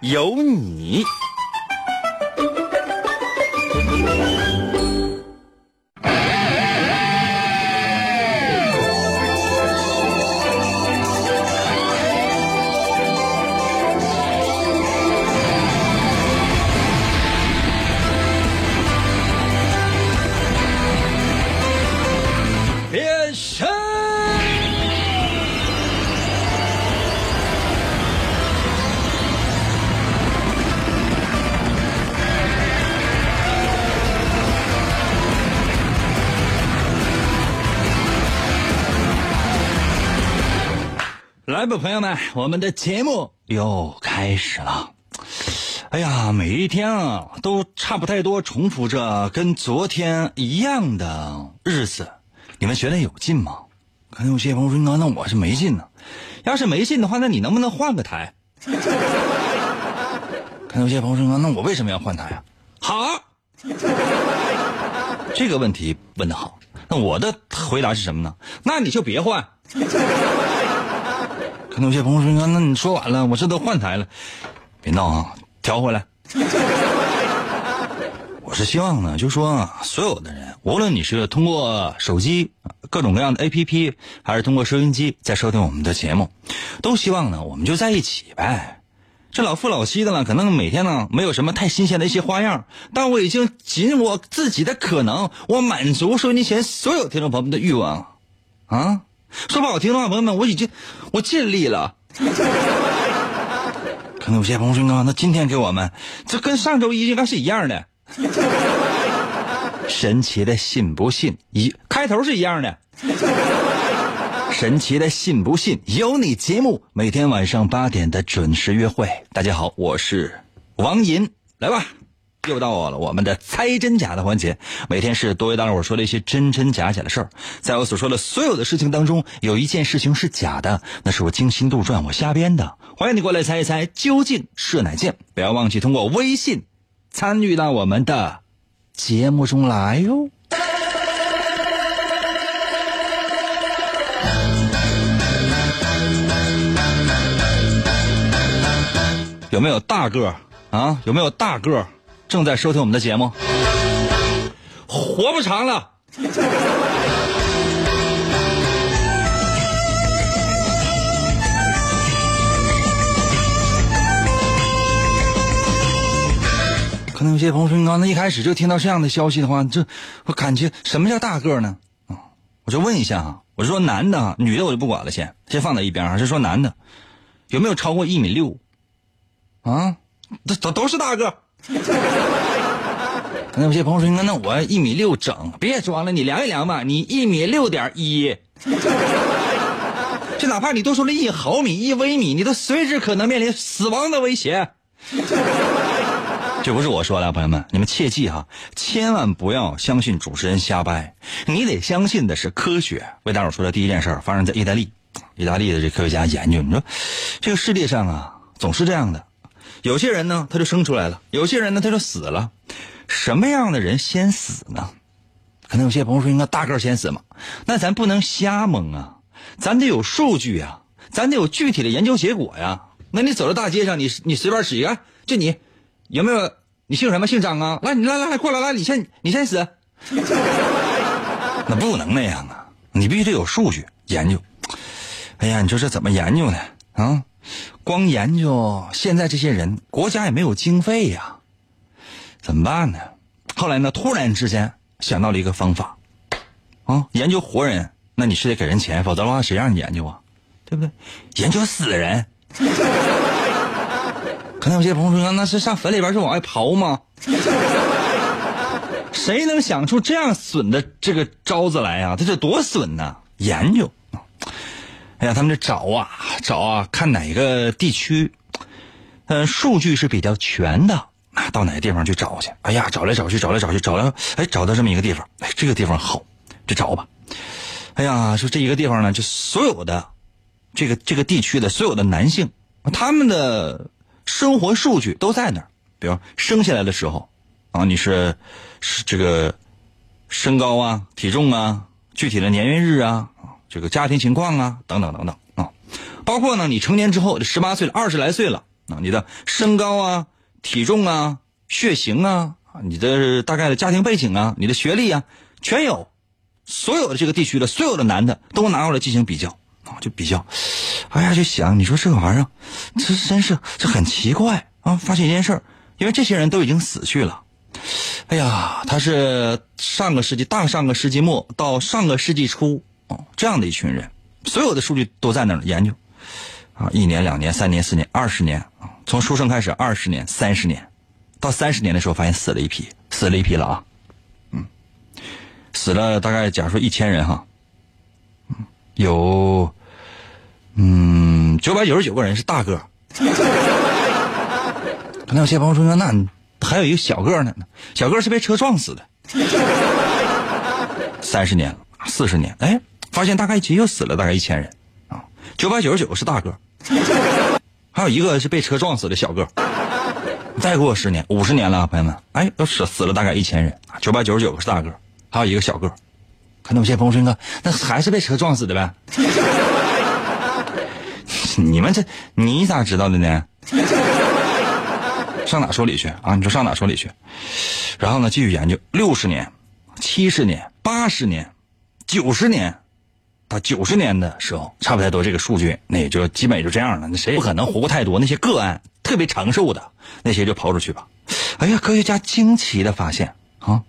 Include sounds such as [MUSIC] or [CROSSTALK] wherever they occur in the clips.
有你。吧，朋友们，我们的节目又开始了。哎呀，每一天啊，都差不太多，重复着跟昨天一样的日子。你们觉得有劲吗？可能有些朋友说：“那那我是没劲呢。要是没劲的话，那你能不能换个台？” [LAUGHS] 可能有些朋友说：“那我为什么要换台啊？”好，这个问题问的好。那我的回答是什么呢？那你就别换。可能有些朋友说：“那你说完了，我这都换台了，别闹啊，调回来。[LAUGHS] ”我是希望呢，就说所有的人，无论你是通过手机各种各样的 APP，还是通过收音机在收听我们的节目，都希望呢，我们就在一起呗。这老夫老妻的了，可能每天呢没有什么太新鲜的一些花样，但我已经尽我自己的可能，我满足收音机前所有听众朋友们的欲望啊。说不好听的话，朋友们，我已经我尽力了。可能有些朋友说，那今天给我们，这跟上周一应该是一样的。神奇的信不信？一开头是一样的。神奇的信不信？有你节目，每天晚上八点的准时约会。大家好，我是王银，来吧，又到我了，我们的猜真假的环节。每天是多为大伙说了一些真真假假的事儿，在我所说的所有的事情当中，有一件事情是假的，那是我精心杜撰，我瞎编的。欢迎你过来猜一猜，究竟是哪件？不要忘记通过微信。参与到我们的节目中来哟！有没有大个啊？有没有大个正在收听我们的节目？活不长了。可能有些朋友说，你刚才一开始就听到这样的消息的话，这我感觉什么叫大个呢？啊，我就问一下啊，我说男的、女的我就不管了，先先放在一边啊。就说男的有没有超过一米六？啊，都都都是大个。[LAUGHS] 可能有些朋友说，那那我一米六整，别装了，你量一量吧，你一米六点一。[LAUGHS] 就哪怕你多出了一毫米、一微米，你都随时可能面临死亡的威胁。[LAUGHS] 这不是我说的，朋友们，你们切记哈，千万不要相信主持人瞎掰，你得相信的是科学。为大伙说的第一件事发生在意大利，意大利的这科学家研究，你说这个世界上啊，总是这样的，有些人呢他就生出来了，有些人呢他就死了，什么样的人先死呢？可能有些朋友说应该大个先死嘛，那咱不能瞎蒙啊，咱得有数据呀，咱得有具体的研究结果呀。那你走到大街上，你你随便使一个，就你。有没有？你姓什么？姓张啊？来，你来来来，过来来，你先你先死。[LAUGHS] 那不能那样啊！你必须得有数据研究。哎呀，你说这怎么研究呢？啊，光研究现在这些人，国家也没有经费呀，怎么办呢？后来呢，突然之间想到了一个方法，啊，研究活人，那你是得给人钱，否则的话谁让你研究啊？对不对？研究死人。[LAUGHS] 可能有些朋友说：“那是上坟里边是往外刨吗？”谁能想出这样损的这个招子来呀？他这多损呐！研究，哎呀，他们这找啊找啊，看哪个地区，嗯，数据是比较全的。那到哪个地方去找去？哎呀，找来找去，找来找去，找来，哎，找到这么一个地方，哎，这个地方好，就找吧。哎呀，说这一个地方呢，就所有的这个这个地区的所有的男性，他们的生活数据都在那儿。比如生下来的时候，啊，你是是这个身高啊、体重啊、具体的年月日啊、这个家庭情况啊等等等等啊，包括呢，你成年之后，十八岁了、二十来岁了啊，你的身高啊。体重啊，血型啊，你的大概的家庭背景啊，你的学历啊，全有，所有的这个地区的所有的男的都拿过来进行比较啊，就比较，哎呀，就想你说这个玩意儿，这真是这很奇怪啊！发现一件事因为这些人都已经死去了，哎呀，他是上个世纪大上个世纪末到上个世纪初哦，这样的一群人，所有的数据都在那儿研究啊，一年、两年、三年、四年、二十年啊。从出生开始二十年、三十年，到三十年的时候，发现死了一批，死了一批了啊，嗯，死了大概假如说一千人哈，嗯，有嗯九百九十九个人是大个，可能有些朋友说那还有一个小个呢，小个是被车撞死的，三十年、四十年，哎，发现大概其又死了大概一千人啊，九百九十九是大个。还有一个是被车撞死的小个，再过十年、五十年了，朋友们，哎，都死死了大概一千人，九百九十九个是大个，还有一个小个，可能有些朋友说，那还是被车撞死的呗？[LAUGHS] 你们这你咋知道的呢？[LAUGHS] 上哪说理去啊？你说上哪说理去？然后呢，继续研究，六十年、七十年、八十年、九十年。到九十年的时候，差不太多这个数据，那也就基本也就这样了。那谁也不可能活过太多？那些个案特别长寿的那些就刨出去吧。哎呀，科学家惊奇的发现啊，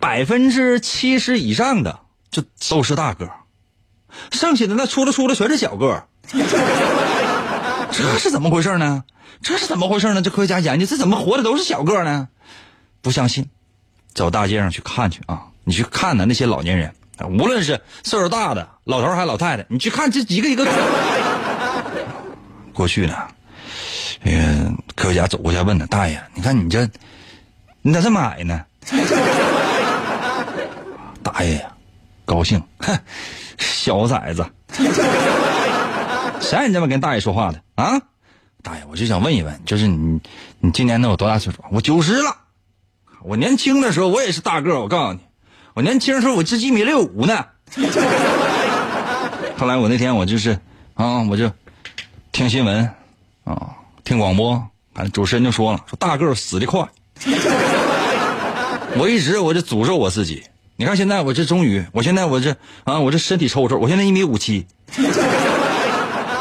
百分之七十以上的就都是大个，剩下的那出了出了全是小个。这是怎么回事呢？这是怎么回事呢？这科学家研究，这怎么活的都是小个呢？不相信，走大街上去看去啊！你去看呢，那些老年人。无论是岁数大的老头还是老太太，你去看这一个一个。过去呢，嗯，科学家走过去问他大爷：“你看你这，你咋这么矮呢？” [LAUGHS] 大爷呀，高兴，哼，小崽子，谁让你这么跟大爷说话的啊？大爷，我就想问一问，就是你，你今年能有多大岁数？我九十了。我年轻的时候我也是大个，我告诉你。我年轻时候我只一米六五呢，[LAUGHS] 后来我那天我就是啊，我就听新闻啊，听广播，反正主持人就说了，说大个死的快。[LAUGHS] 我一直我就诅咒我自己，你看现在我这终于，我现在我这啊，我这身体抽抽，我现在一米五七，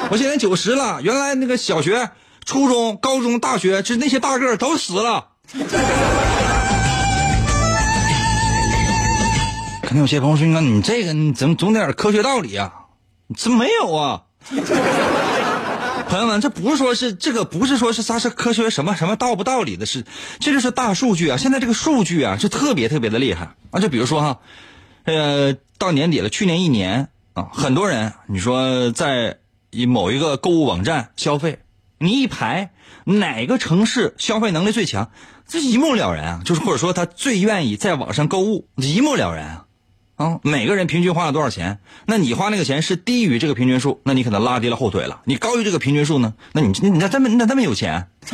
我现在九十了。原来那个小学、初中、高中、大学，就那些大个都死了。肯定有些朋友说：“那你这个你怎么总点科学道理啊？这没有啊？朋友们，这不是说是这个，不是说是啥是科学什么什么道不道理的事，这就是大数据啊！现在这个数据啊，是特别特别的厉害啊！就比如说哈，呃，到年底了，去年一年啊，很多人你说在某一个购物网站消费，你一排哪个城市消费能力最强，这一目了然啊！就是或者说他最愿意在网上购物，一目了然啊！啊，每个人平均花了多少钱？那你花那个钱是低于这个平均数，那你可能拉低了后腿了。你高于这个平均数呢？那你你咋这么你咋这么有钱？[LAUGHS]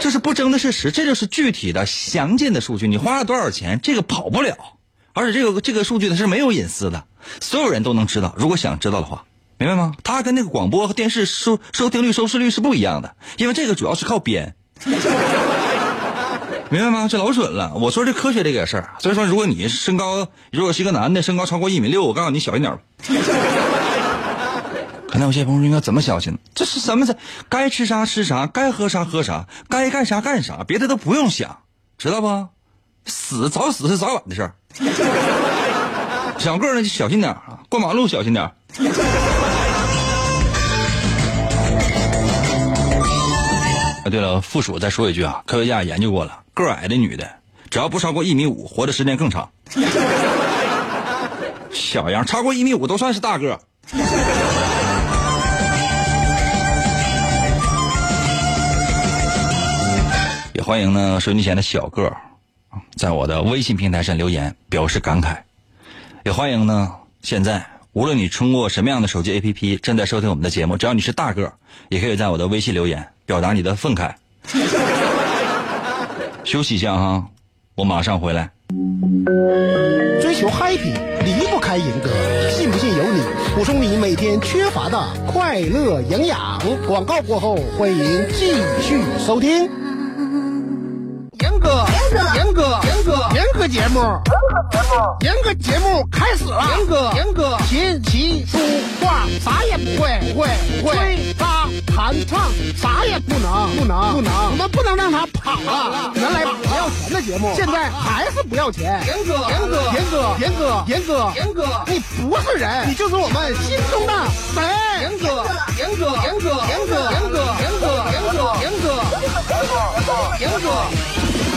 这是不争的事实，这就是具体的详尽的数据。你花了多少钱？这个跑不了，而且这个这个数据呢是没有隐私的，所有人都能知道。如果想知道的话，明白吗？它跟那个广播和电视收收听率、收视率是不一样的，因为这个主要是靠编。明白吗？这老准了。我说这科学这个事儿，所以说，如果你身高，如果是一个男的，身高超过一米六，我告诉你小心点儿。可能有些朋友应该怎么小心？这是什么？这该吃啥吃啥，该喝啥喝啥，该干啥干啥，别的都不用想，知道不？死早死是早晚的事儿。小个儿呢就小心点啊，过马路小心点。啊，对了，附属再说一句啊，科学家研究过了，个矮的女的，只要不超过一米五，活的时间更长。[LAUGHS] 小样，超过一米五都算是大个。也欢迎呢收音机前的小个儿在我的微信平台上留言表示感慨。也欢迎呢现在无论你通过什么样的手机 APP 正在收听我们的节目，只要你是大个儿，也可以在我的微信留言表达你的愤慨。休息一下哈，我马上回来。追求 happy 离不开银哥，信不信由你。补充你每天缺乏的快乐营养。广告过后，欢迎继续收听。严哥，严哥，严哥，节目，严哥节目开始了。严哥，严哥，琴棋书画啥也不会，不会，不会。吹拉弹唱啥也不能，不能，不能。我们不能让他跑了。原来不要钱的节目，现在还是不要钱。严哥，严哥，严哥，严哥，严哥，严哥，你不是人，你就是我们心中的神。严哥，严哥，严哥，严哥，严哥，严哥，严哥，严哥，严哥。严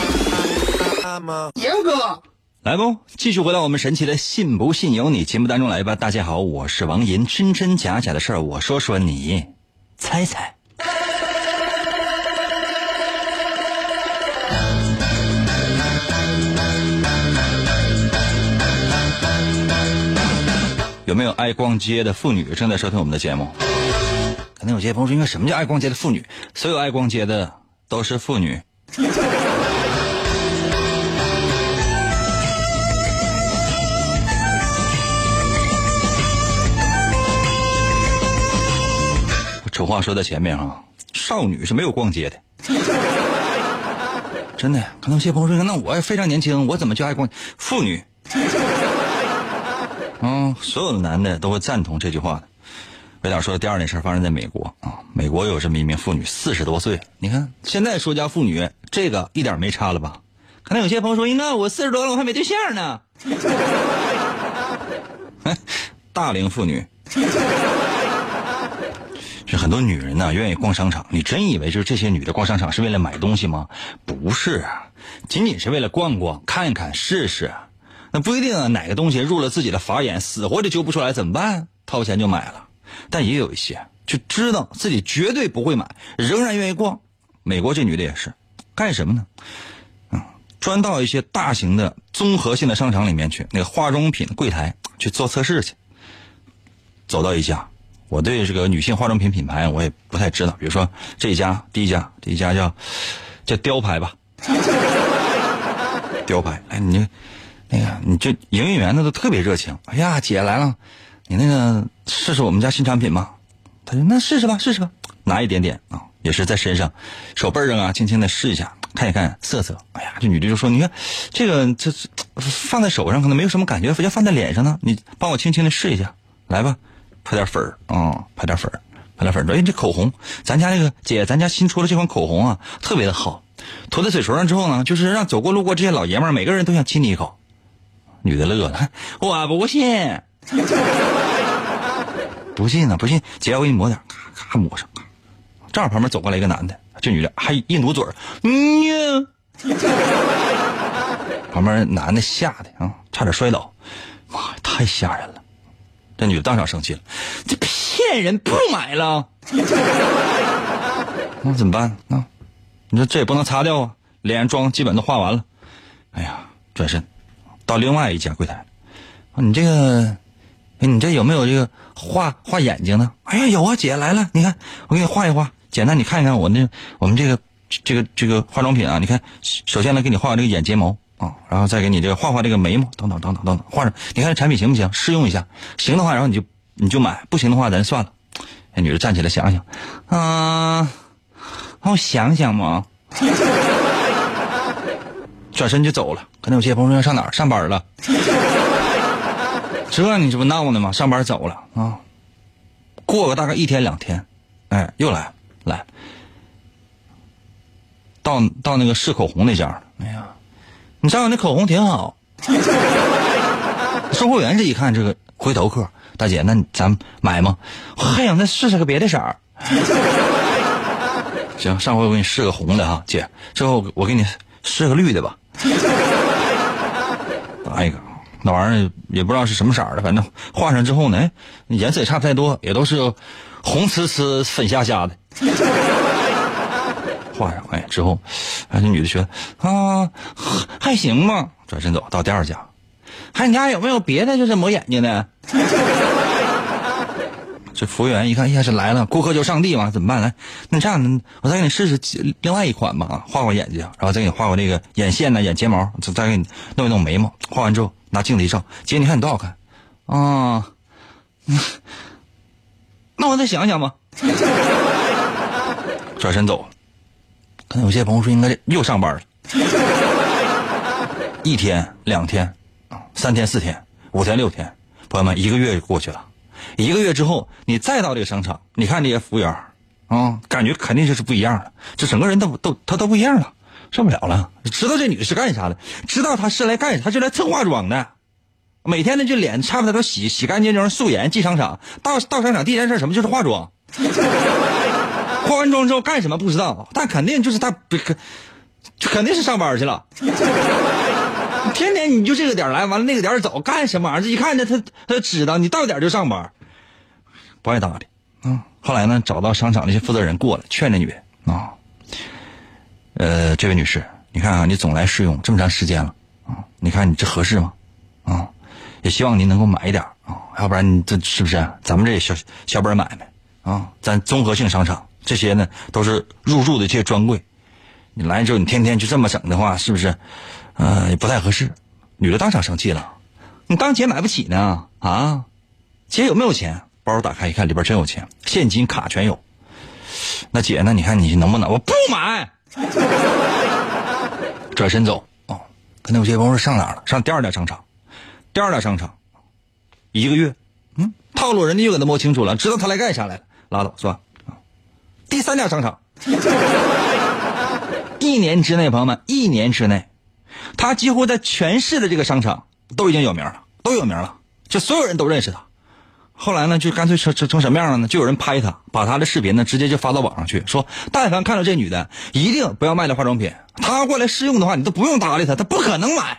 哥，来不，继续回到我们神奇的“信不信由你”节目当中来吧。大家好，我是王银，真真假假的事儿，我说说你猜猜。有没有爱逛街的妇女正在收听我们的节目？可能有些朋友说，应该什么叫爱逛街的妇女？所有爱逛街的都是妇女。丑话说在前面啊，少女是没有逛街的，真的。可能有些朋友说，那我也非常年轻，我怎么就爱逛？妇女，嗯，所有的男的都会赞同这句话的。为点说第二件事发生在美国啊，美国有这么一名妇女，四十多岁，你看现在说家妇女，这个一点没差了吧？可能有些朋友说，应该我四十多了，我还没对象呢。[LAUGHS] 大龄妇女。是很多女人呢，愿意逛商场。你真以为就是这些女的逛商场是为了买东西吗？不是，仅仅是为了逛逛、看一看、试试。那不一定啊，哪个东西入了自己的法眼，死活就揪不出来，怎么办？掏钱就买了。但也有一些就知道自己绝对不会买，仍然愿意逛。美国这女的也是，干什么呢？嗯，专到一些大型的综合性的商场里面去，那个化妆品柜台去做测试去。走到一家。我对这个女性化妆品品牌我也不太知道，比如说这一家，第一家，这一家叫叫雕牌吧，[LAUGHS] 雕牌。哎，你那个你这营业员呢都特别热情。哎呀，姐来了，你那个试试我们家新产品吗？他说那试试吧，试试吧，拿一点点啊，也是在身上，手背上啊，轻轻的试一下，看一看色泽。哎呀，这女的就说，你看这个这放在手上可能没有什么感觉，要放在脸上呢，你帮我轻轻的试一下，来吧。拍点粉儿啊，拍点粉儿，拍点粉儿。：“哎，这口红，咱家这个姐，咱家新出的这款口红啊，特别的好。涂在嘴唇上之后呢，就是让走过路过这些老爷们儿，每个人都想亲你一口。”女的乐了，我不信，[LAUGHS] 不信呢，不信，姐，我给你抹点，咔咔抹上。正好旁边走过来一个男的，这女的还一努嘴儿，嗯呀，[LAUGHS] 旁边男的吓得啊，差点摔倒，妈呀，太吓人了。这女的当场生气了，这骗人，不买了。[LAUGHS] 那怎么办啊？你说这也不能擦掉啊，脸上妆基本都化完了。哎呀，转身到另外一家柜台，你这个，你这有没有这个画画眼睛的？哎呀，有啊，姐来了，你看我给你画一画，简单，你看一看我那我们这个这个这个化妆品啊，你看，首先呢给你画这个眼睫毛。啊，然后再给你这个画画这个眉毛，等等等等等等，画上。你看这产品行不行？试用一下，行的话，然后你就你就买，不行的话咱算了。那女的站起来想想，啊，让我想想嘛，转身就走了。可能有些朋友要上哪儿上班了，这你这不闹呢吗？上班走了啊，过个大概一天两天，哎，又来来，到到那个试口红那家，哎呀。你知道那口红挺好，售货员这一看这个回头客，大姐，那咱买吗？还想再试试个别的色儿。行，上回我给你试个红的哈，姐，之后我给你试个绿的吧。打一个，那玩意儿也不知道是什么色儿的，反正画上之后呢，颜色也差不太多，也都是红呲呲、粉瞎瞎的。画上哎之后，然后这女的说啊还行吧，转身走到第二家，还你家有没有别的就是抹眼睛的？[LAUGHS] 这服务员一看，哎呀，这来了，顾客就上帝嘛，怎么办？来，那这样，我再给你试试另外一款吧，啊，画画眼睛，然后再给你画画那个眼线呢，眼睫毛，再再给你弄一弄眉毛。画完之后，拿镜子一照，姐，你看你多好看啊！[LAUGHS] 那我再想想吧。[LAUGHS] 转身走，可能有些朋友说，应该又上班了。一天、两天，三天、四天、五天、六天，朋友们，一个月就过去了。一个月之后，你再到这个商场，你看这些服务员啊，感觉肯定就是不一样了，这整个人都都他都不一样了，受不了了。知道这女的是干啥的？知道她是来干啥？她是来蹭化妆的。每天呢，就脸差不多都洗洗干净，就是素颜进商场。到到商场第一件事什么？就是化妆。化完妆之后干什么不知道，但肯定就是他不肯，肯定是上班去了。[LAUGHS] 天天你就这个点来，完了那个点走，干什么玩意儿？这一看着他他知道你到点就上班，不爱搭理。嗯，后来呢，找到商场那些负责人过来劝这女的啊，呃，这位女士，你看啊，你总来试用这么长时间了啊，你看你这合适吗？啊，也希望您能够买一点啊，要不然你这是不是？咱们这小小本买卖啊，咱综合性商场这些呢都是入驻的这些专柜，你来之后你天天就这么整的话，是不是？呃，也不太合适。女的当场生气了，你当姐买不起呢？啊，姐有没有钱？包打开一看，里边真有钱，现金卡全有。那姐呢？你看你能不能？我不买。[LAUGHS] 转身走。哦，可能有些朋友上哪了？上第二家商场。第二家商场，一个月，嗯，套路人家又给他摸清楚了，知道他来干啥来了，拉倒，算了。第三家商场，[LAUGHS] 一年之内，朋友们，一年之内。他几乎在全市的这个商场都已经有名了，都有名了，就所有人都认识他。后来呢，就干脆成成成什么样了呢？就有人拍他，把他的视频呢直接就发到网上去，说但凡看到这女的，一定不要卖的化妆品。她过来试用的话，你都不用搭理她，她不可能买。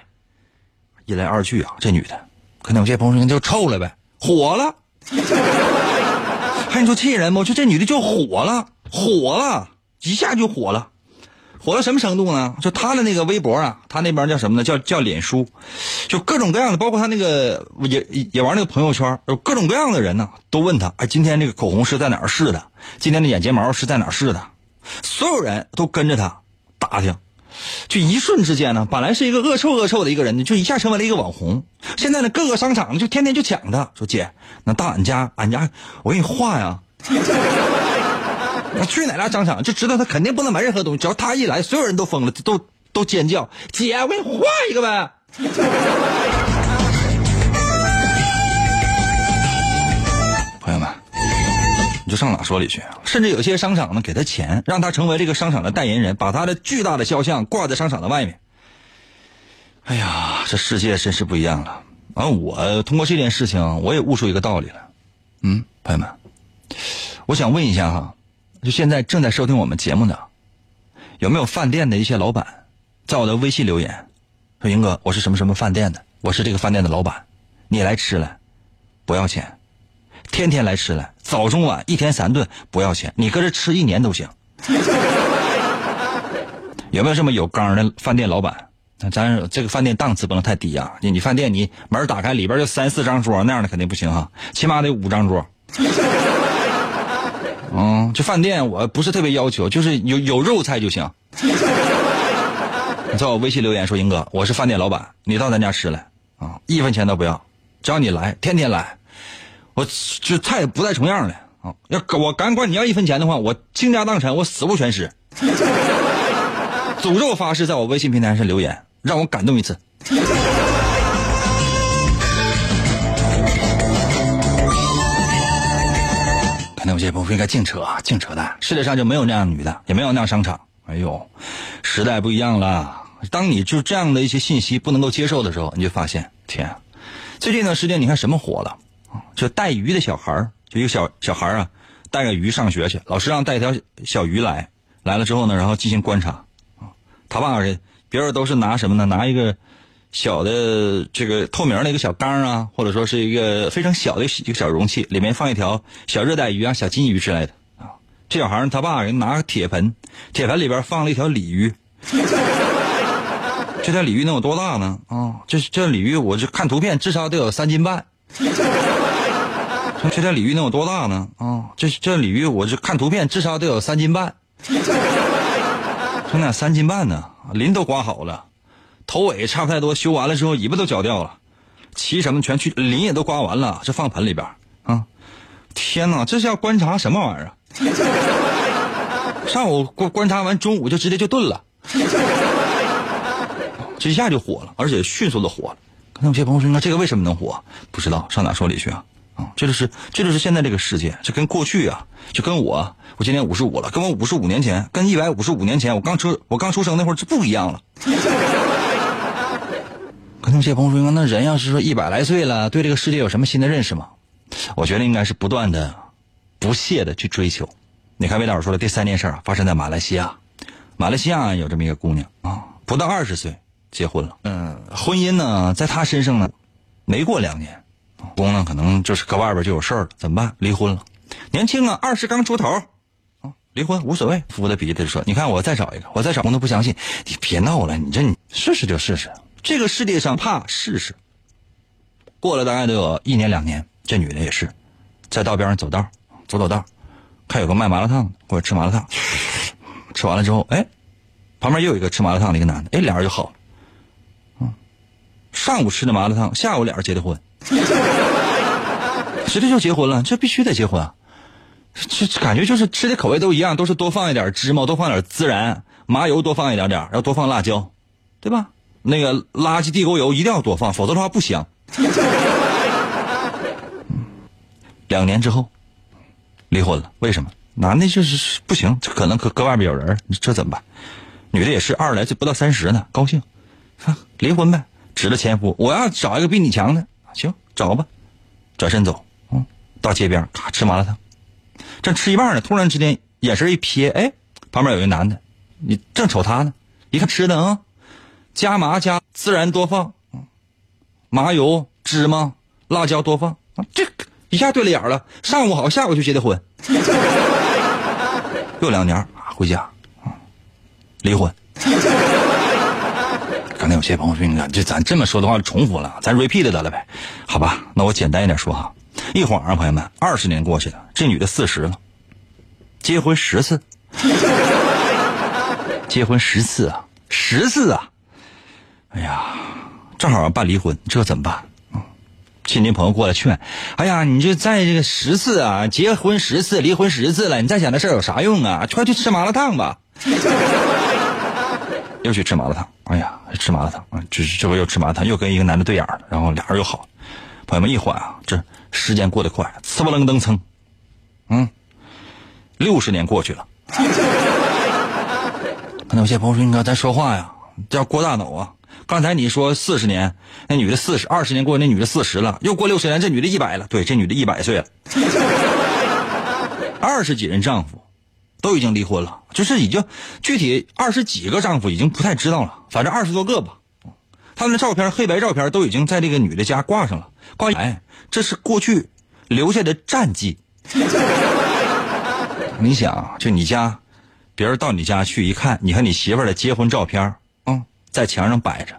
一来二去啊，这女的可能有些朋友说就臭了呗，火了。还你说气人不？就这女的就火了，火了，一下就火了。火到什么程度呢？就他的那个微博啊，他那边叫什么呢？叫叫脸书，就各种各样的，包括他那个也也玩那个朋友圈，有各种各样的人呢，都问他：哎，今天这个口红是在哪儿试的？今天的眼睫毛是在哪儿试的？所有人都跟着他打听，就一瞬之间呢，本来是一个恶臭恶臭的一个人呢，就一下成为了一个网红。现在呢，各个商场就天天就抢他，说姐，那到俺家，俺家我给你画呀。[LAUGHS] 那去哪家商场就知道他肯定不能买任何东西，只要他一来，所有人都疯了，都都尖叫：“姐，我给你画一个呗！”朋友们，你就上哪说理去？甚至有些商场呢，给他钱，让他成为这个商场的代言人，把他的巨大的肖像挂在商场的外面。哎呀，这世界真是不一样了。完，我通过这件事情，我也悟出一个道理了。嗯，朋友们，我想问一下哈。就现在正在收听我们节目的，有没有饭店的一些老板，在我的微信留言说：“英哥，我是什么什么饭店的，我是这个饭店的老板，你来吃来，不要钱，天天来吃来，早中晚一天三顿不要钱，你搁这吃一年都行。[LAUGHS] 有没有这么有刚的饭店老板？咱这个饭店档次不能太低啊！你你饭店你门打开里边就三四张桌那样的肯定不行哈，起码得五张桌。嗯，这饭店我不是特别要求，就是有有肉菜就行。[LAUGHS] 你在我微信留言说：“英哥，我是饭店老板，你到咱家吃来啊，一分钱都不要，只要你来，天天来，我这菜不带重样的啊。要我敢管你要一分钱的话，我倾家荡产，我死无全尸。[LAUGHS] 诅咒发誓，在我微信平台上留言，让我感动一次。[LAUGHS] ”这不应该净扯，净扯淡。世界上就没有那样女的，也没有那样商场。哎呦，时代不一样了。当你就这样的一些信息不能够接受的时候，你就发现，天，最近一段时间你看什么火了？就带鱼的小孩就一个小小孩啊，带个鱼上学去，老师让带一条小鱼来，来了之后呢，然后进行观察。他爸是别人都是拿什么呢？拿一个。小的这个透明的一个小缸啊，或者说是一个非常小的一个小容器，里面放一条小热带鱼啊、小金鱼之类的啊。这小孩他爸给拿个铁盆，铁盆里边放了一条鲤鱼，[LAUGHS] 这条鲤鱼能有多大呢？啊，这这鲤鱼，我这看图片至少得有三斤半。这条鲤鱼能有多大呢？啊，这这鲤鱼，我这看图片至少得有三斤半。兄弟，三斤半呢，鳞都刮好了，头尾差不太多，修完了之后尾巴都绞掉了，鳍什么全去，鳞也都刮完了，这放盆里边啊。天哪，这是要观察什么玩意儿？[LAUGHS] 上午观观察完，中午就直接就炖了，[LAUGHS] 这一下就火了，而且迅速的火了。刚才有些朋友说，那这个为什么能火？不知道，上哪说理去啊？啊，这就是这就是现在这个世界，这跟过去啊，就跟我，我今年五十五了，跟我五十五年前，跟一百五十五年前我刚出我刚出生那会儿就不一样了。可能有些朋友说，那人要是说一百来岁了，对这个世界有什么新的认识吗？我觉得应该是不断的、不懈的去追求。你看魏老师说的第三件事啊，发生在马来西亚。马来西亚有这么一个姑娘啊，不到二十岁结婚了。嗯，婚姻呢，在她身上呢，没过两年，公呢可能就是搁外边就有事儿了，怎么办？离婚了。年轻啊，二十刚出头，啊，离婚无所谓。扶着鼻子说：“你看我再找一个，我再找。”公都不相信，你别闹了，你这你试试就试试。这个世界上怕试试。过了大概都有一年两年。这女的也是，在道边上走道，走走道，看有个卖麻辣烫的，或者吃麻辣烫，[LAUGHS] 吃完了之后，哎，旁边又有一个吃麻辣烫的一个男的，哎，俩人就好了。嗯，上午吃的麻辣烫，下午俩人结的婚，[LAUGHS] 直接就结婚了，这必须得结婚啊！这感觉就是吃的口味都一样，都是多放一点芝麻，多放点孜然，麻油多放一点点，然后多放辣椒，对吧？那个垃圾地沟油一定要多放，否则的话不香。两年之后，离婚了。为什么？男的就是不行，可能搁搁外面有人，这怎么办？女的也是二十来岁，不到三十呢，高兴，离婚呗。指着前夫，我要找一个比你强的，行，找吧。转身走，嗯，到街边，咔吃麻辣烫，正吃一半呢，突然之间眼神一瞥，哎，旁边有一男的，你正瞅他呢，一看吃的啊，加麻加孜然多放，麻油芝麻辣椒多放，这。一下对了眼了，上午好，下午就结的婚，[LAUGHS] 又两年回家，离婚。刚才有些朋友说：“你看，这咱这么说的话重复了，咱 repeat 得了呗？好吧，那我简单一点说哈。一晃啊，朋友们，二十年过去了，这女的四十了，结婚十次，[LAUGHS] 结婚十次啊，十次啊！哎呀，正好办离婚，这怎么办？”亲戚朋友过来劝：“哎呀，你这再这个十次啊，结婚十次，离婚十次了，你再想那事儿有啥用啊？快去吃麻辣烫吧！” [LAUGHS] 又去吃麻辣烫。哎呀，吃麻辣烫啊！这这回又吃麻辣烫，又跟一个男的对眼了，然后俩人又好。朋友们一缓啊，这时间过得快，呲不楞登蹭，嗯，六十年过去了。[LAUGHS] 可能有些朋友说：“你看咱说话呀，叫过大脑啊。”刚才你说四十年，那女的四十二十年过，那女的四十了，又过六十年，这女的一百了。对，这女的一百岁了，二十几任丈夫，都已经离婚了，就是已经具体二十几个丈夫已经不太知道了，反正二十多个吧。他们的照片，黑白照片都已经在这个女的家挂上了，挂哎，这是过去留下的战绩。你想，就你家，别人到你家去一看，你和你媳妇的结婚照片。在墙上摆着，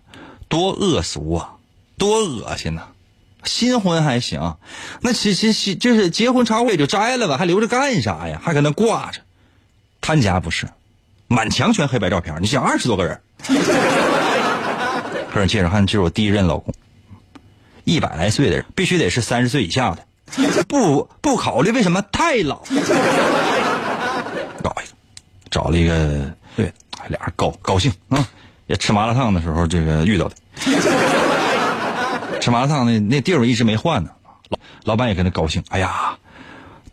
多恶俗啊，多恶心呐！新婚还行，那其其其就是结婚茶会就摘了吧，还留着干啥呀？还搁那挂着。他家不是，满墙全黑白照片，你想二十多个人。客人介绍，看，这是我第一任老公，一百来岁的人，必须得是三十岁以下的，不不考虑为什么太老。搞一个，找了一个，对，俩人高高兴啊。也吃麻辣烫的时候，这个遇到的。吃麻辣烫那那地儿一直没换呢，老老板也跟他高兴。哎呀，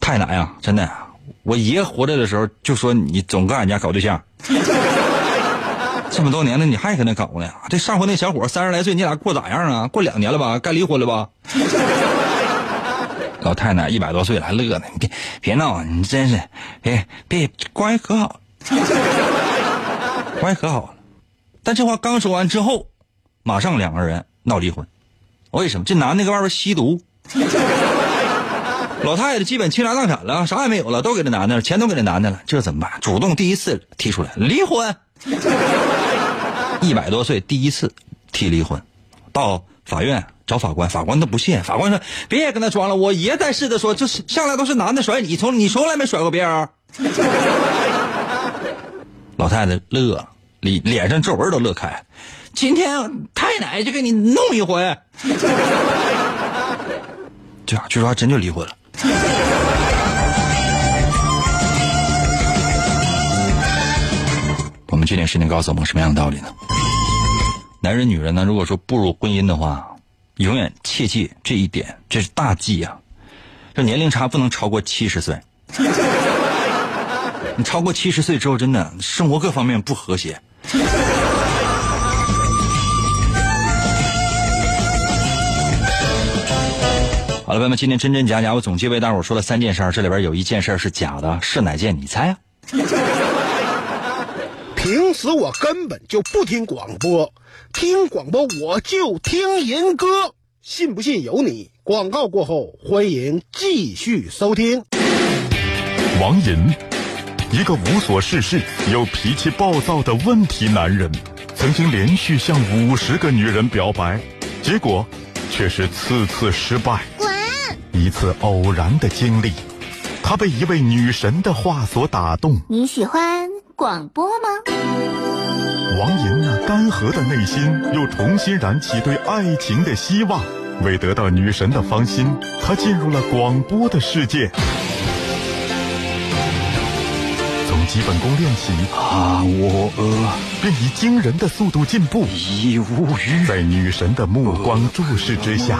太难呀，真的。我爷活着的时候就说你总跟俺家搞对象，这么多年了你还跟他搞呢？这上回那小伙三十来岁，你俩过咋样啊？过两年了吧？该离婚了吧？[LAUGHS] 老太太一百多岁了还乐呢，你别别闹，你真是别别关系可好，关系可好了。[LAUGHS] 但这话刚说完之后，马上两个人闹离婚。为什么？这男的搁外边吸毒，[LAUGHS] 老太太基本倾家荡产了，啥也没有了，都给这男的了，钱都给这男的了，这怎么办？主动第一次提出来离婚。一百多岁第一次提离婚，到法院找法官，法官都不信，法官说别跟他装了，我爷在世的说，就是向来都是男的甩你，从你从来没甩过别人。[LAUGHS] 老太太乐，脸脸上皱纹都乐开，今天太奶就给你弄一回。这样，据说还真就离婚了。我们这件事情告诉我们什么样的道理呢？男人、女人呢？如果说步入婚姻的话，永远切记这一点，这是大忌啊！这年龄差不能超过七十岁。[LAUGHS] 你超过七十岁之后，真的生活各方面不和谐。[LAUGHS] 好了，朋友们，今天真真假假，我总结为大伙说了三件事，这里边有一件事是假的，是哪件？你猜啊？平时我根本就不听广播，听广播我就听人歌，信不信由你。广告过后，欢迎继续收听。王银，一个无所事事又脾气暴躁的问题男人，曾经连续向五十个女人表白，结果却是次次失败。滚！一次偶然的经历，他被一位女神的话所打动。你喜欢广播吗？王莹那干涸的内心又重新燃起对爱情的希望。为得到女神的芳心，他进入了广播的世界。基本功练习，啊，我呃，便以惊人的速度进步。已无语。在女神的目光注视之下，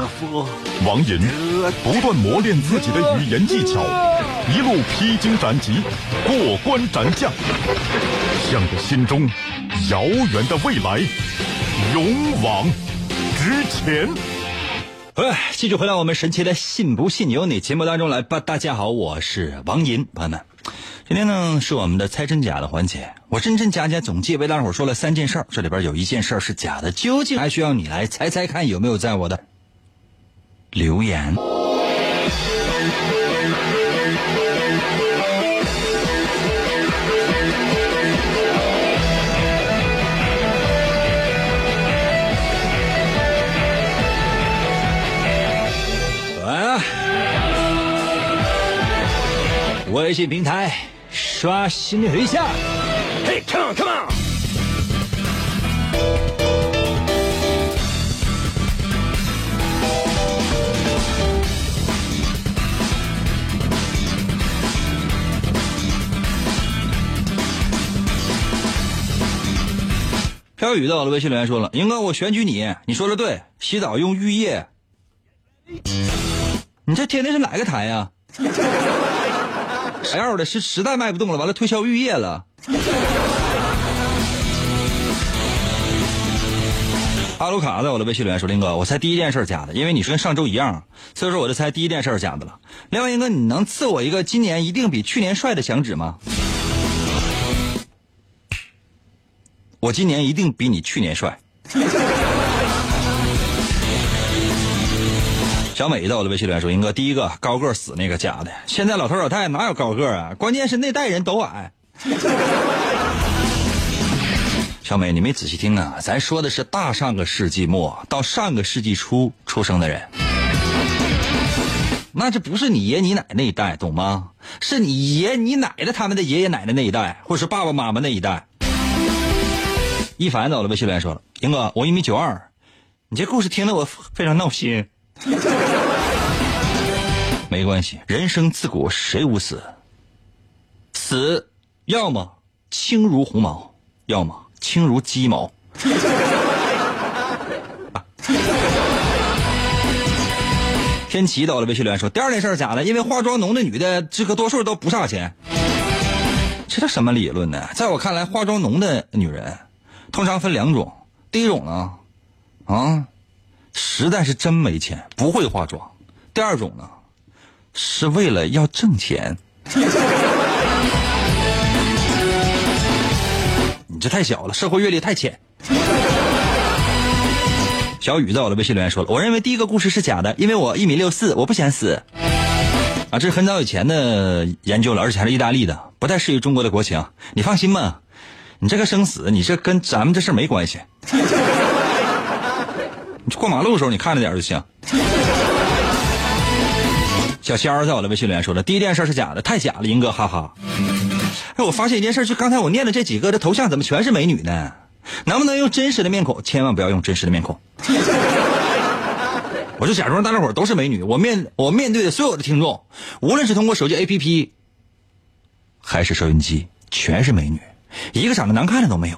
王银不断磨练自己的语言技巧，一路披荆斩棘，过关斩将，向着心中遥远的未来勇往直前。哎，继续回到我们神奇的“信不信由你”节目当中来吧。大家好，我是王银，朋友们，今天呢是我们的猜真假的环节。我真真假假总计为大伙说了三件事儿，这里边有一件事儿是假的，究竟还需要你来猜猜看有没有在我的留言。啊！微信平台刷新一下。嘿，come on，come on。飘雨到了，微信留言说了：“英哥，我选举你，你说的对，洗澡用浴液。你这听的是哪个台呀、啥 L 的？是实在卖不动了，完了推销玉液了。[LAUGHS] 阿鲁卡在我的微信留言说：“林哥，我猜第一件事假的，因为你说跟上周一样，所以说我就猜第一件事假的了。另外，英哥，你能赐我一个今年一定比去年帅的响指吗？我今年一定比你去年帅。”小美在我的微信留言说：“英哥，第一个高个死那个假的，现在老头老太太哪有高个啊？关键是那代人都矮。[LAUGHS] ”小美，你没仔细听啊，咱说的是大上个世纪末到上个世纪初出生的人，那这不是你爷你奶那一代，懂吗？是你爷你奶的他们的爷爷奶奶那一代，或是爸爸妈妈那一代。一凡在我的微信留言说了：“英哥，我一米九二，你这故事听得我非常闹心。” [LAUGHS] 没关系，人生自古谁无死？死要么轻如鸿毛，要么轻如鸡毛。[LAUGHS] 天琪到了微信留言说：“第二件事假的，因为化妆浓的女的，这个多数都不差钱。”这叫什么理论呢？在我看来，化妆浓的女人通常分两种，第一种呢，啊。实在是真没钱，不会化妆。第二种呢，是为了要挣钱。[LAUGHS] 你这太小了，社会阅历太浅。小雨在我的微信留言说了，我认为第一个故事是假的，因为我一米六四，我不想死。啊，这是很早以前的研究了，而且还是意大利的，不太适应中国的国情。你放心吧，你这个生死，你这跟咱们这事没关系。过马路的时候，你看着点就行。小仙儿在我的微信留言说了，第一件事是假的，太假了，英哥，哈哈。哎，我发现一件事，就刚才我念的这几个，这头像怎么全是美女呢？能不能用真实的面孔？千万不要用真实的面孔。[LAUGHS] 我就假装大家伙都是美女，我面我面对的所有的听众，无论是通过手机 APP，还是收音机，全是美女，一个长得难看的都没有。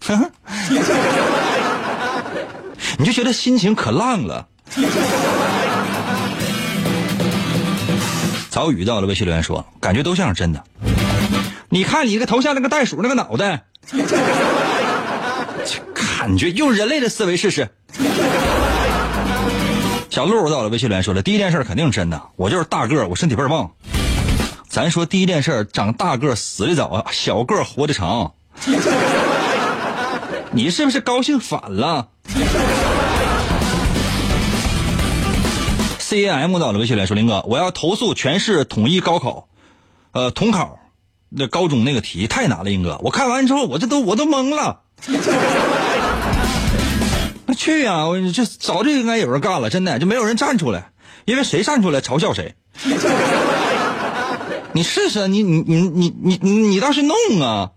[LAUGHS] 你就觉得心情可浪了。[LAUGHS] 早雨到了微信留言说，感觉都像是真的。你看你一个头像那个袋鼠那个脑袋，感觉用人类的思维试试。小鹿到了微信留言说了，第一件事肯定是真的，我就是大个，我身体倍儿棒。咱说第一件事，长大个死的早，小个活的长。你是不是高兴反了？C A M 到了微信来说，林哥，我要投诉全市统一高考，呃，统考那高中那个题太难了，英哥，我看完之后我这都我都懵了。[LAUGHS] 那去呀！我这早就应该有人干了，真的就没有人站出来，因为谁站出来嘲笑谁。[LAUGHS] 你试试，你你你你你你倒是弄啊！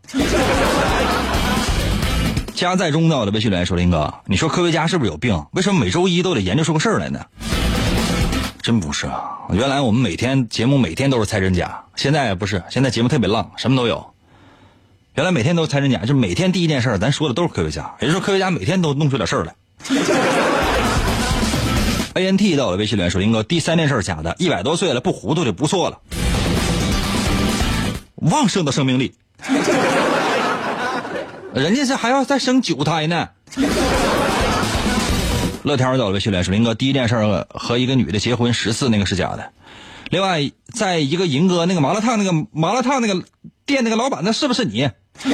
家在中道的微信留言说：“林哥，你说科学家是不是有病？为什么每周一都得研究出个事儿来呢？”真不是啊！原来我们每天节目每天都是猜真假，现在不是，现在节目特别浪，什么都有。原来每天都猜真假，就每天第一件事咱说的都是科学家，也就是说科学家每天都弄出点事儿来。[LAUGHS] A N T 到了微信留言说：“林哥，第三件事假的，一百多岁了不糊涂就不错了。旺盛的生命力，人家是还要再生九胎呢。[LAUGHS] ”乐天到了微信里说：“林哥，第一件事和一个女的结婚十次那个是假的。另外，在一个银哥那个麻辣烫那个麻辣烫那个店那个老板，那是不是你？” [LAUGHS]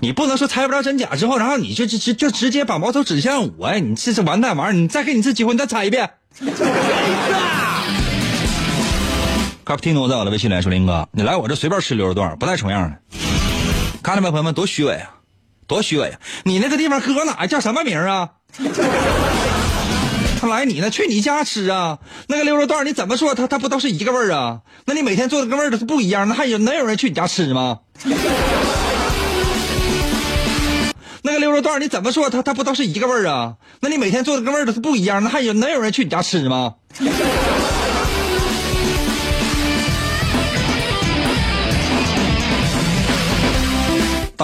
你不能说猜不着真假之后，然后你就就就直接把矛头指向我，你这是完蛋玩意儿！你再给你次机会，你再猜一遍。卡普提诺在我的微信来说：“林哥，你来我这随便吃溜肉段，不带重样的。看到没，朋友们，多虚伪啊，多虚伪！你那个地方搁哪？叫什么名啊？[LAUGHS] 他来你那，去你家吃啊？那个溜肉段你怎么说？他他不都是一个味儿啊？那你每天做的跟味儿都是不一样，那还有能有人去你家吃吗？” [LAUGHS] 那个溜肉段你怎么说？他他不都是一个味儿啊？那你每天做的跟味儿都是不一样，那还有能有人去你家吃吗？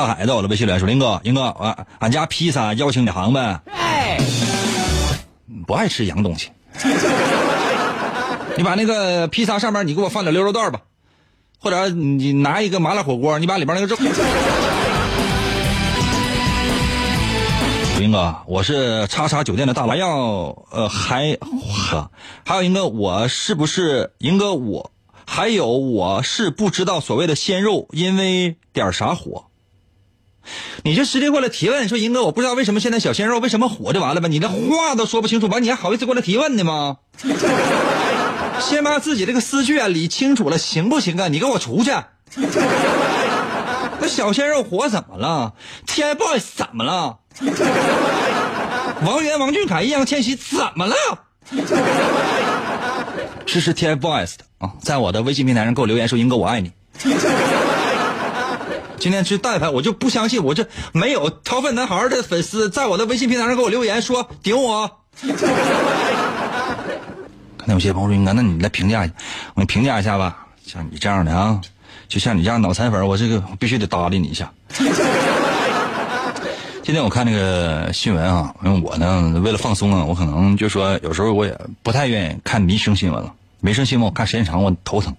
大海到了，微信来说：“林哥，林哥，俺俺家披萨邀请你行呗？不爱吃洋东西，[LAUGHS] 你把那个披萨上面你给我放点溜肉段吧，或者你拿一个麻辣火锅，你把里边那个肉。[LAUGHS] ”林哥，我是叉叉酒店的大白，要呃还呵，还有一个我是不是银哥我，还有我是不知道所谓的鲜肉因为点啥火，你就直接过来提问，说银哥我不知道为什么现在小鲜肉为什么火就完了呗，你这话都说不清楚，完你还好意思过来提问的吗？[LAUGHS] 先把自己这个思绪啊理清楚了，行不行啊？你给我出去！那小鲜肉火怎么了？TFBOYS 怎么了？王源、王俊凯、易烊千玺怎么了？支持 TFBOYS 的啊，在我的微信平台上给我留言说：“英哥，我爱你。”今天去但凡我就不相信，我这没有掏粪男孩的粉丝在我的微信平台上给我留言说顶我。[LAUGHS] 刚才有些朋友说：“英哥，那你来评价，我评价一下吧。像你这样的啊，就像你这样脑残粉，我这个必须得搭理你一下。[LAUGHS] ”今天我看那个新闻啊，因为我呢为了放松啊，我可能就说有时候我也不太愿意看民生新闻了。民生新闻我看时间长我头疼。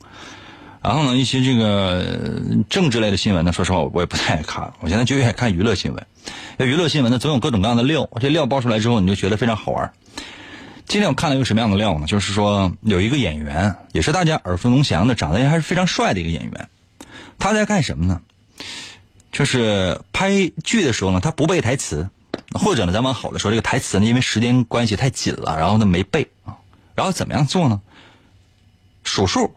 然后呢，一些这个政治类的新闻呢，说实话我也不太爱看。我现在就愿意看娱乐新闻。那娱乐新闻呢，总有各种各样的料，这料爆出来之后，你就觉得非常好玩。今天我看了一个什么样的料呢？就是说有一个演员，也是大家耳熟能详的，长得还是非常帅的一个演员，他在干什么呢？就是拍剧的时候呢，他不背台词，或者呢，咱往好的说，这个台词呢，因为时间关系太紧了，然后呢没背啊，然后怎么样做呢？数数，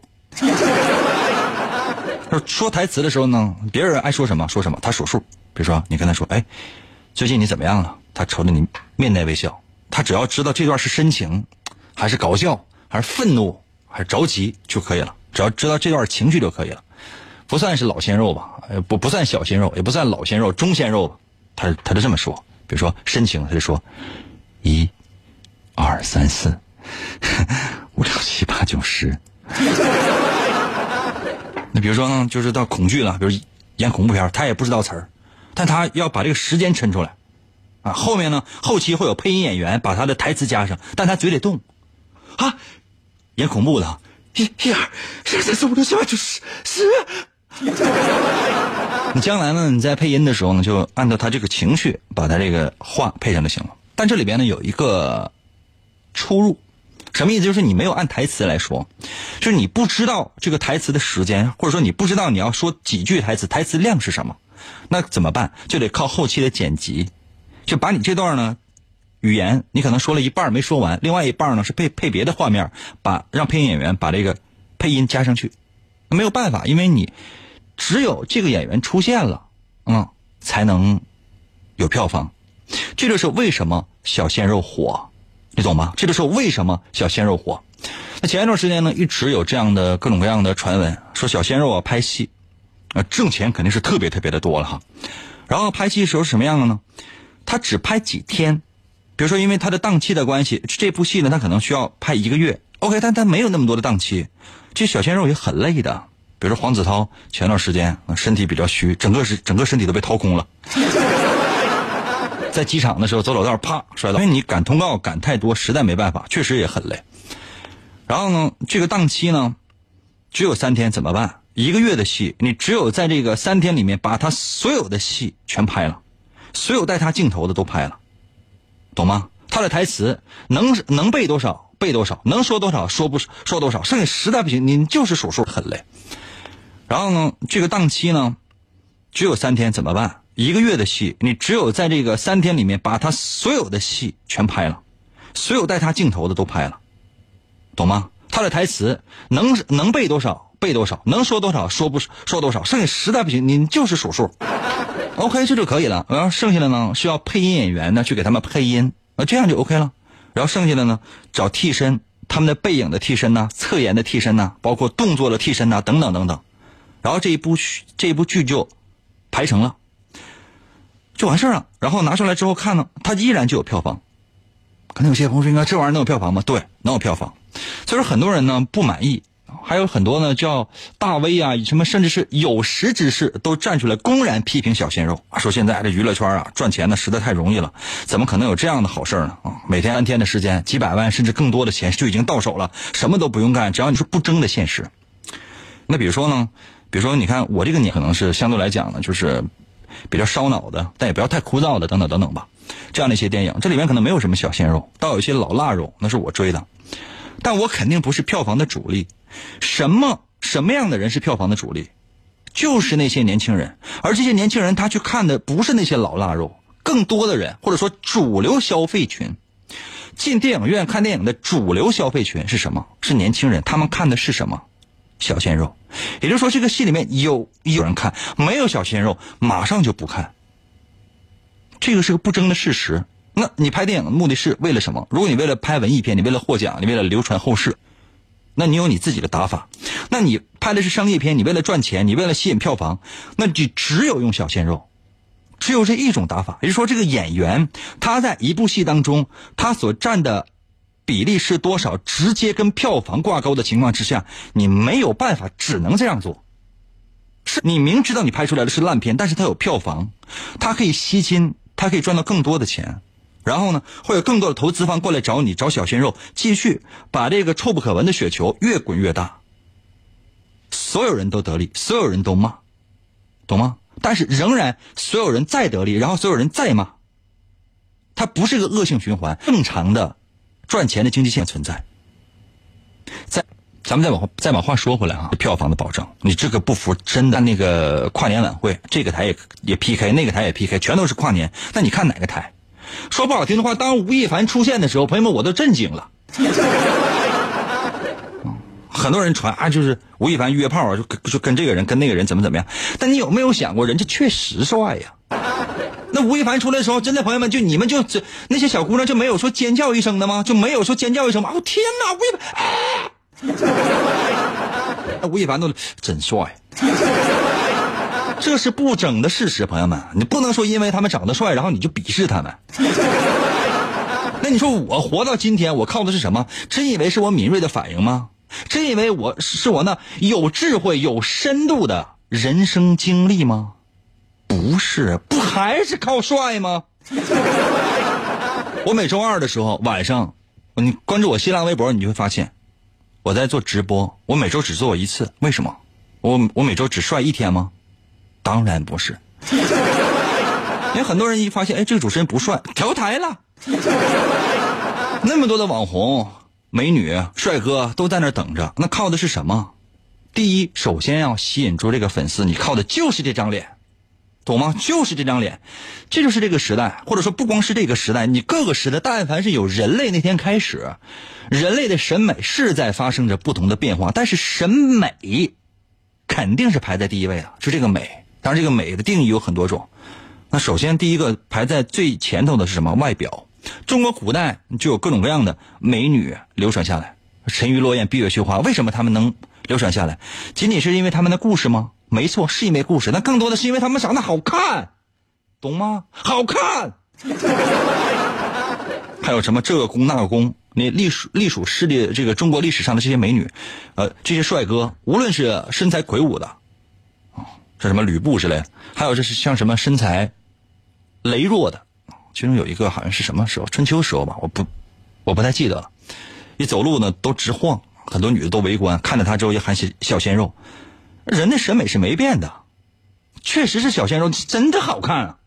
说台词的时候呢，别人爱说什么说什么，他数数。比如说，你跟他说：“哎，最近你怎么样了？”他瞅着你面带微笑。他只要知道这段是深情，还是搞笑，还是愤怒，还是着急就可以了。只要知道这段情绪就可以了，不算是老鲜肉吧？不不算小鲜肉，也不算老鲜肉，中鲜肉吧？他他就这么说。比如说深情，他就说：“一、二、三、四、[LAUGHS] 五、六、七、八、九、十。”那比如说呢，就是到恐惧了，比如演恐怖片，他也不知道词儿，但他要把这个时间抻出来，啊，后面呢，后期会有配音演员把他的台词加上，但他嘴得动，啊，演恐怖的，一、一、二、三、四、五、六、七、八、九、十、十。[LAUGHS] 你将来呢，你在配音的时候呢，就按照他这个情绪，把他这个话配上就行了。但这里边呢，有一个出入。什么意思？就是你没有按台词来说，就是你不知道这个台词的时间，或者说你不知道你要说几句台词，台词量是什么，那怎么办？就得靠后期的剪辑，就把你这段呢语言，你可能说了一半没说完，另外一半呢是配配别的画面，把让配音演员把这个配音加上去。没有办法，因为你只有这个演员出现了，嗯，才能有票房。这就是为什么小鲜肉火。你懂吗？这个时候为什么小鲜肉火？那前一段时间呢，一直有这样的各种各样的传闻，说小鲜肉啊拍戏，啊挣钱肯定是特别特别的多了哈。然后拍戏的时候是什么样的呢？他只拍几天，比如说因为他的档期的关系，这部戏呢他可能需要拍一个月。OK，但他没有那么多的档期，这小鲜肉也很累的。比如说黄子韬前段时间身体比较虚，整个是整个身体都被掏空了。在机场的时候走走道，啪摔倒。因为你赶通告赶太多，实在没办法，确实也很累。然后呢，这个档期呢，只有三天，怎么办？一个月的戏，你只有在这个三天里面把他所有的戏全拍了，所有带他镜头的都拍了，懂吗？他的台词能能背多少背多少，能说多少说不说多少，剩下实在不行，你就是数数，很累。然后呢，这个档期呢，只有三天，怎么办？一个月的戏，你只有在这个三天里面把他所有的戏全拍了，所有带他镜头的都拍了，懂吗？他的台词能能背多少背多少，能说多少说不说多少，剩下实在不行，你就是数数。OK，这就可以了。然后剩下的呢，需要配音演员呢去给他们配音，啊，这样就 OK 了。然后剩下的呢，找替身，他们的背影的替身呐，侧颜的替身呐，包括动作的替身呐，等等等等。然后这一部这一部剧就排成了。就完事儿了，然后拿出来之后看呢，它依然就有票房。可能有些朋友说：“应该这玩意儿能有票房吗？”对，能有票房。所以说很多人呢不满意，还有很多呢叫大 V 啊，什么甚至是有识之士都站出来公然批评小鲜肉，说现在这娱乐圈啊赚钱呢实在太容易了，怎么可能有这样的好事呢？啊，每天三天的时间，几百万甚至更多的钱就已经到手了，什么都不用干，只要你是不争的现实。那比如说呢，比如说你看我这个年可能是相对来讲呢，就是。比较烧脑的，但也不要太枯燥的，等等等等吧。这样的一些电影，这里面可能没有什么小鲜肉，倒有一些老腊肉，那是我追的。但我肯定不是票房的主力。什么什么样的人是票房的主力？就是那些年轻人。而这些年轻人，他去看的不是那些老腊肉，更多的人或者说主流消费群，进电影院看电影的主流消费群是什么？是年轻人。他们看的是什么？小鲜肉，也就是说，这个戏里面有有人看，没有小鲜肉，马上就不看。这个是个不争的事实。那你拍电影的目的是为了什么？如果你为了拍文艺片，你为了获奖，你为了流传后世，那你有你自己的打法。那你拍的是商业片，你为了赚钱，你为了吸引票房，那你只有用小鲜肉，只有这一种打法。也就是说，这个演员他在一部戏当中，他所占的。比例是多少？直接跟票房挂钩的情况之下，你没有办法，只能这样做。是你明知道你拍出来的是烂片，但是它有票房，它可以吸金，它可以赚到更多的钱。然后呢，会有更多的投资方过来找你，找小鲜肉，继续把这个臭不可闻的雪球越滚越大。所有人都得利，所有人都骂，懂吗？但是仍然所有人再得利，然后所有人再骂，它不是个恶性循环，正常的。赚钱的经济线存在，再咱们再往再把话说回来啊，票房的保证，你这个不服真的那个跨年晚会，这个台也也 PK，那个台也 PK，全都是跨年，那你看哪个台？说不好听的话，当吴亦凡出现的时候，朋友们我都震惊了。[LAUGHS] 很多人传啊，就是吴亦凡约炮啊，就跟就跟这个人跟那个人怎么怎么样。但你有没有想过，人家确实帅呀？那吴亦凡出来的时候，真的朋友们，就你们就这那些小姑娘就没有说尖叫一声的吗？就没有说尖叫一声吗？哦天哪，吴亦凡！啊、[LAUGHS] 吴亦凡都真帅，[LAUGHS] 这是不争的事实，朋友们，你不能说因为他们长得帅，然后你就鄙视他们。[LAUGHS] 那你说我活到今天，我靠的是什么？真以为是我敏锐的反应吗？真以为我是我那有智慧、有深度的人生经历吗？不是，不还是靠帅吗？[LAUGHS] 我每周二的时候晚上，你关注我新浪微博，你就会发现我在做直播。我每周只做一次，为什么？我我每周只帅一天吗？当然不是。[LAUGHS] 因为很多人一发现，哎，这个主持人不帅，调台了。那么多的网红、美女、帅哥都在那等着，那靠的是什么？第一，首先要吸引住这个粉丝，你靠的就是这张脸，懂吗？就是这张脸，这就是这个时代，或者说不光是这个时代，你各个时代，但凡是有人类那天开始，人类的审美是在发生着不同的变化，但是审美肯定是排在第一位的，就这个美。当然，这个美的定义有很多种。那首先，第一个排在最前头的是什么？外表。中国古代就有各种各样的美女流传下来，沉鱼落雁、闭月羞花。为什么他们能流传下来？仅仅是因为他们的故事吗？没错，是因为故事。那更多的是因为他们长得好看，懂吗？好看。[LAUGHS] 还有什么这个宫那个宫？你隶属隶属势力这个中国历史上的这些美女，呃，这些帅哥，无论是身材魁梧的，啊，这什么吕布之类的，还有这是像什么身材羸弱的。其中有一个好像是什么时候？春秋时候吧，我不，我不太记得了。一走路呢都直晃，很多女的都围观，看着他之后也喊小小鲜肉。人的审美是没变的，确实是小鲜肉，真的好看啊。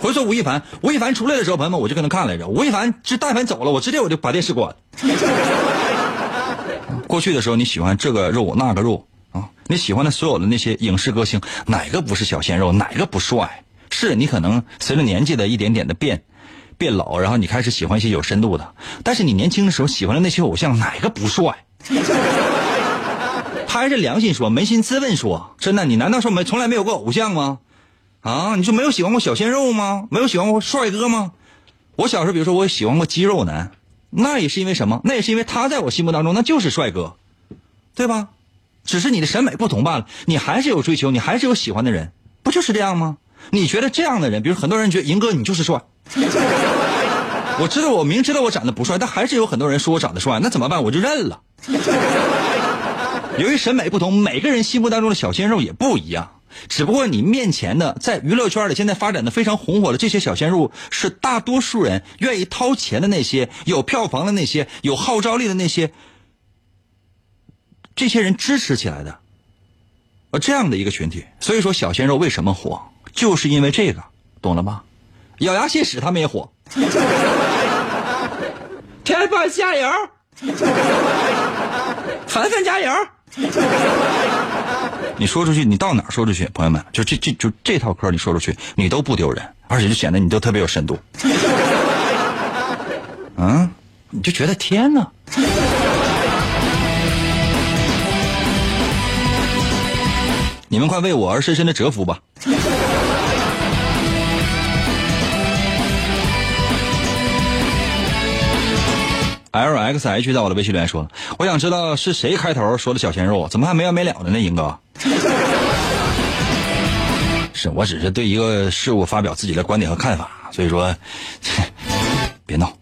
回说吴亦凡，吴亦凡出来的时候，朋友们我就跟他看来着。吴亦凡就但凡走了，我直接我就把电视关。[LAUGHS] 过去的时候你喜欢这个肉那个肉啊，你喜欢的所有的那些影视歌星，哪个不是小鲜肉？哪个不帅？是你可能随着年纪的一点点的变，变老，然后你开始喜欢一些有深度的。但是你年轻的时候喜欢的那些偶像，哪个不帅？拍着良心说，扪心自问说，真的，你难道说没从来没有过偶像吗？啊，你就没有喜欢过小鲜肉吗？没有喜欢过帅哥吗？我小时候，比如说我喜欢过肌肉男，那也是因为什么？那也是因为他在我心目当中那就是帅哥，对吧？只是你的审美不同罢了。你还是有追求，你还是有喜欢的人，不就是这样吗？你觉得这样的人，比如很多人觉得银哥你就是帅，[LAUGHS] 我知道我明知道我长得不帅，但还是有很多人说我长得帅，那怎么办？我就认了。由于审美不同，每个人心目当中的小鲜肉也不一样。只不过你面前的在娱乐圈里现在发展的非常红火的这些小鲜肉，是大多数人愿意掏钱的那些有票房的那些有号召力的那些这些人支持起来的，呃，这样的一个群体。所以说，小鲜肉为什么火？就是因为这个，懂了吗？咬牙切齿，他们也火。[LAUGHS] 天凡加油，[LAUGHS] 凡凡加油。[LAUGHS] 你说出去，你到哪说出去，朋友们，就这这就这套嗑，你说出去，你都不丢人，而且就显得你都特别有深度。[LAUGHS] 嗯，你就觉得天哪！你们快为我而深深的折服吧。L X H 在我的微信里面说了，我想知道是谁开头说的小鲜肉，怎么还没完没了的呢？英哥，[LAUGHS] 是我只是对一个事物发表自己的观点和看法，所以说，别闹。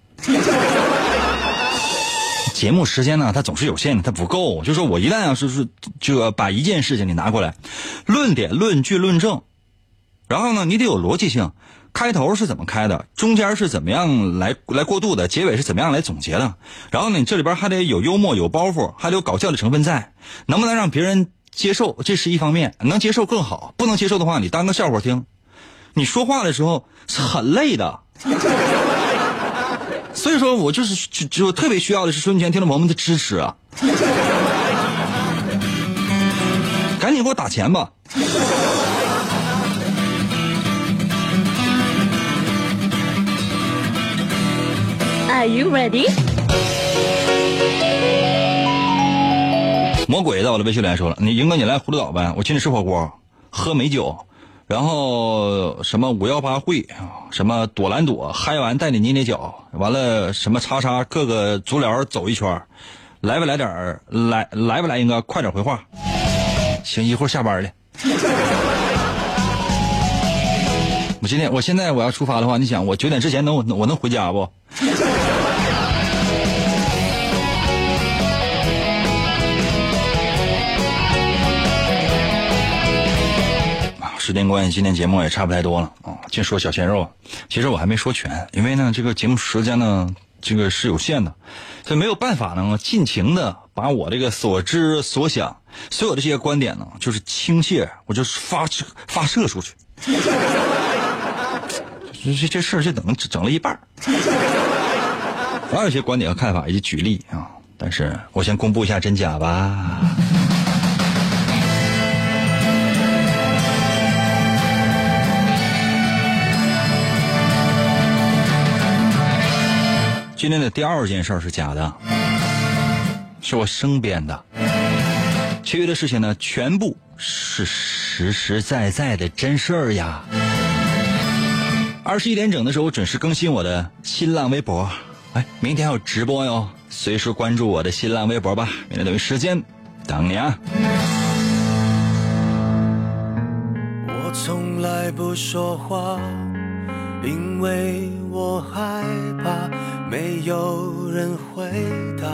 节目时间呢，它总是有限的，它不够。就说我一旦要是是就把一件事情你拿过来，论点、论据、论证，然后呢，你得有逻辑性。开头是怎么开的？中间是怎么样来来过渡的？结尾是怎么样来总结的？然后呢，你这里边还得有幽默、有包袱，还得有搞笑的成分在。能不能让别人接受？这是一方面，能接受更好。不能接受的话，你当个笑话听。你说话的时候是很累的。[LAUGHS] 所以说我就是就就特别需要的是孙权听众朋友们的支持啊！[LAUGHS] 赶紧给我打钱吧！Are you ready? 魔鬼在我的微信里说了，你英哥你来葫芦岛呗，我请你吃火锅，喝美酒，然后什么五幺八会，什么朵兰朵，嗨完带你捏捏脚，完了什么叉叉各个足疗走一圈，来不来点来来不来英哥快点回话，行一会儿下班了。我今天我现在我要出发的话，你想我九点之前能我能回家不？时间关系，今天节目也差不太多了啊，净说小鲜肉。其实我还没说全，因为呢，这个节目时间呢，这个是有限的，所以没有办法呢，尽情的把我这个所知所想，所有的这些观点呢，就是倾泻，我就发发射出去。[LAUGHS] 这这事儿就等整了一半还 [LAUGHS] 有些观点和看法以及举例啊，但是我先公布一下真假吧。今天的第二件事是假的，是我生编的。其余的事情呢，全部是实实在在的真事儿呀。二十一点整的时候准时更新我的新浪微博，哎，明天还有直播哟，随时关注我的新浪微博吧。明天等于时间等你啊。我从来不说话，因为我害怕没有人回答。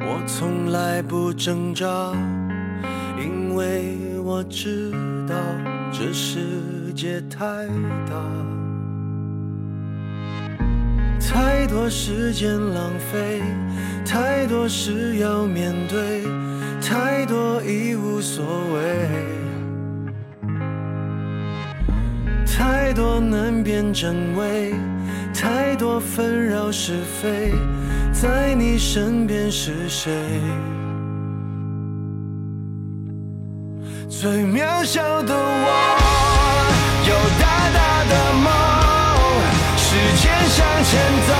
我从来不挣扎，因为我知道这世界太大，太多时间浪费，太多事要面对，太多已无所谓。太多难辨真伪，太多纷扰是非，在你身边是谁？最渺小的我，有大大的梦，时间向前走，